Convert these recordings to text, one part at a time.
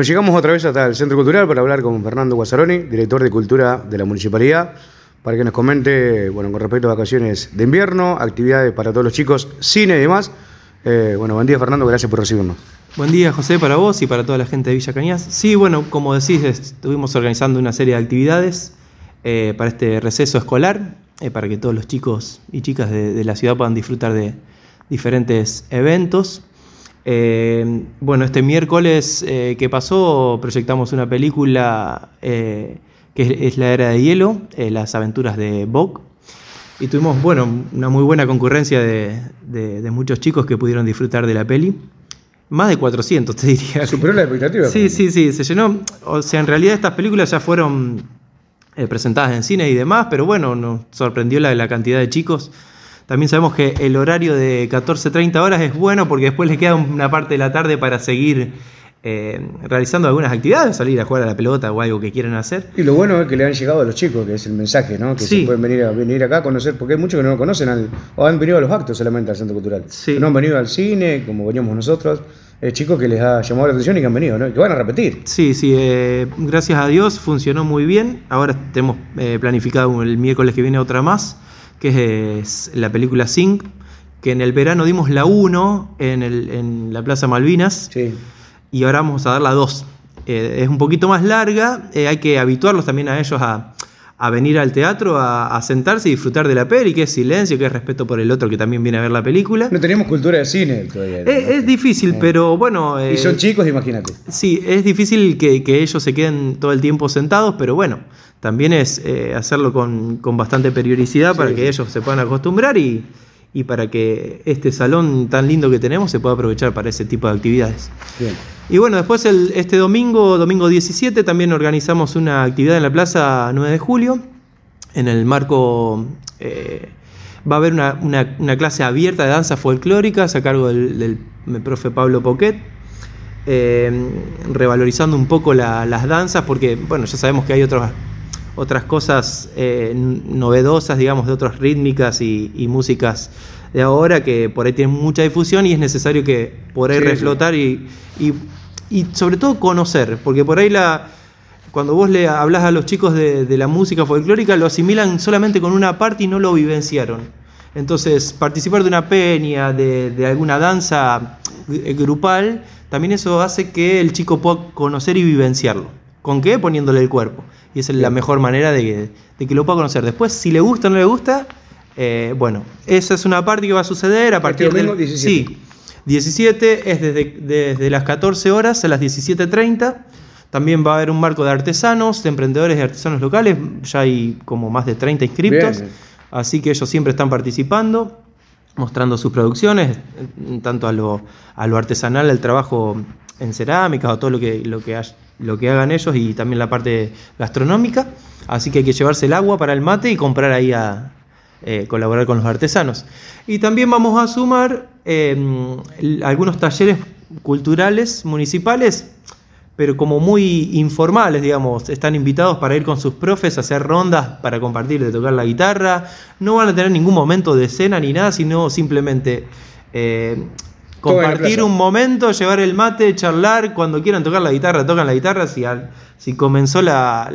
Nos llegamos otra vez hasta el Centro Cultural para hablar con Fernando Guazzaroni, director de Cultura de la Municipalidad, para que nos comente, bueno, con respecto a vacaciones de invierno, actividades para todos los chicos, cine y demás. Eh, bueno, buen día Fernando, gracias por recibirnos. Buen día José para vos y para toda la gente de Villa Cañas. Sí, bueno, como decís, estuvimos organizando una serie de actividades eh, para este receso escolar, eh, para que todos los chicos y chicas de la ciudad puedan disfrutar de diferentes eventos. Eh, bueno, este miércoles eh, que pasó proyectamos una película eh, que es, La Era de Hielo, las aventuras de Bok. Y tuvimos, bueno, una muy buena concurrencia de, muchos chicos que pudieron disfrutar de la peli. Más de 400, te diría. ¿Superó la expectativa? Sí, sí, sí, se llenó. O sea, en realidad estas películas ya fueron presentadas en cine y demás, pero bueno, nos sorprendió la, la cantidad de chicos. También sabemos que el horario de 14-30 horas es bueno porque después les queda una parte de la tarde para seguir eh, realizando algunas actividades, salir a jugar a la pelota o algo que quieran hacer. Y lo bueno es que le han llegado a los chicos, que es el mensaje, ¿no? Que se pueden venir, a, venir acá a conocer, porque hay muchos que no lo conocen o han venido a los actos solamente al Centro Cultural. no han venido al cine, como veníamos nosotros. Es chicos que les ha llamado la atención y que han venido, ¿no? que van a repetir. Sí, sí, eh, gracias a Dios funcionó muy bien. Ahora tenemos eh, planificado el miércoles que viene otra más que es la película Sing, que en el verano dimos la 1 en, en, la Plaza Malvinas y ahora vamos a dar la 2. Eh, es un poquito más larga, eh, hay que habituarlos también a ellos a, venir al teatro, a, sentarse y disfrutar de la peli, que es silencio, que es respeto por el otro que también viene a ver la película. No tenemos cultura de cine todavía. Es, difícil, pero bueno... y son eh, chicos, imagínate. Sí, es difícil que, que ellos se queden todo el tiempo sentados, pero bueno también es eh, hacerlo con, bastante periodicidad para que ellos se puedan acostumbrar y, para que este salón tan lindo que tenemos se pueda aprovechar para ese tipo de actividades. Y bueno, después el, este domingo, domingo 17, también organizamos una actividad en la Plaza 9 de Julio, en el marco... Eh, va a haber una, clase abierta de danza folclóricas a cargo del, profe Pablo Poquet, eh, revalorizando un poco las danzas, porque bueno, ya sabemos que hay otros otras cosas eh, novedosas, digamos, de otras rítmicas y, músicas de ahora que por ahí tienen mucha difusión y es necesario que por ahí reflotar Y, y, sobre todo conocer, porque por ahí la, cuando vos le hablas a los chicos de, la música folclórica lo asimilan solamente con una parte y no lo vivenciaron. Entonces, participar de una peña, de, de alguna danza eh, grupal, también eso hace que el chico pueda conocer y vivenciarlo. ¿Con qué? Poniéndole el cuerpo y esa es la mejor manera de que, lo pueda conocer. Después, si le gusta o no le gusta, eh, bueno, esa es una parte que va a suceder a este partir del... 17. Sí, 17 es desde, desde las 14 horas a las 17.30. También va a haber un marco de artesanos, de emprendedores y artesanos locales. Ya hay como más de 30 inscriptos. Así que ellos siempre están participando, mostrando sus producciones, tanto a lo, a lo artesanal, al trabajo en cerámica o todo lo que, lo que hay lo que hagan ellos y también la parte gastronómica. Así que hay que llevarse el agua para el mate y comprar ahí a eh, colaborar con los artesanos. Y también vamos a sumar em, algunos talleres culturales municipales, pero como muy informales, digamos. Están invitados para ir con sus profes a hacer rondas para compartir, de tocar la guitarra. No van a tener ningún momento de cena ni nada, sino simplemente eh, compartir un momento, llevar el mate, charlar, cuando quieran tocar la guitarra, tocan la guitarra, si, si comenzó la,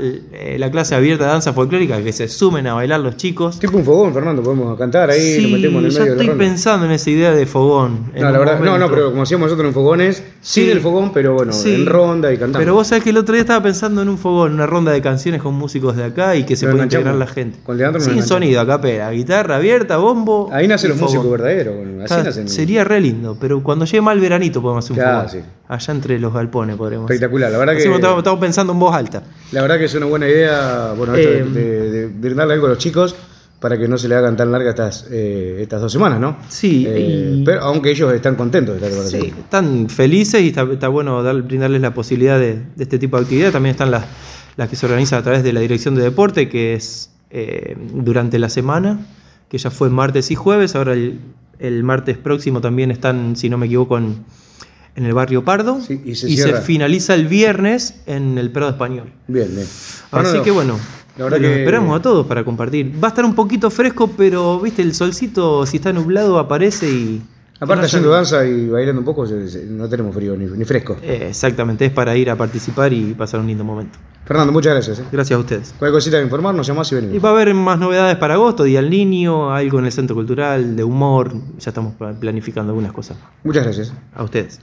la, clase abierta de danza folclórica, que se sumen a bailar los chicos. Tipo un fogón, Fernando, podemos cantar ahí, nos metemos en el medio. estoy pensando en esa idea de fogón. No, la verdad, no, no, pero como hacíamos nosotros en fogones, sí, del fogón, pero bueno, en ronda y cantando. Pero vos sabés que el otro día estaba pensando en un fogón, una ronda de canciones con músicos de acá y que se puede integrar la gente. Sin sonido, acá pera, guitarra abierta, bombo. Ahí nacen los músicos verdaderos, así nacen. Sería re lindo, pero cuando llegue mal veranito podemos hacer un fogón. Allá entre los galpones podremos. Espectacular, la verdad que. Estamos, pensando en voz alta. La verdad que es una buena idea, bueno, esto de, eh, brindarle algo a los chicos para que no se le hagan tan largas estas, eh, estas dos semanas, ¿no? Sí. Eh, pero, aunque ellos están contentos de estar Sí, están felices y está, bueno brindarles la posibilidad de, este tipo de actividad. También están las, las que se organizan a través de la Dirección de Deporte, que es durante la semana, que ya fue martes y jueves. Ahora el, el martes próximo también están, si no me equivoco, en en el barrio Pardo y, se, finaliza el viernes en el Prado Español. Bien, bien. Así que bueno, esperamos a todos para compartir. Va a estar un poquito fresco, pero viste, el solcito si está nublado aparece y Aparte, haciendo danza y bailando un poco, no tenemos frío ni, ni fresco. Eh, exactamente, es para ir a participar y pasar un lindo momento. Fernando, muchas gracias. ¿eh? Gracias a ustedes. Cualquier cosita que informarnos, llamás y Y venimos. va a haber más novedades para agosto, Día del Niño, algo en el Centro Cultural, de humor, ya estamos pla- planificando algunas cosas. Muchas gracias. A ustedes.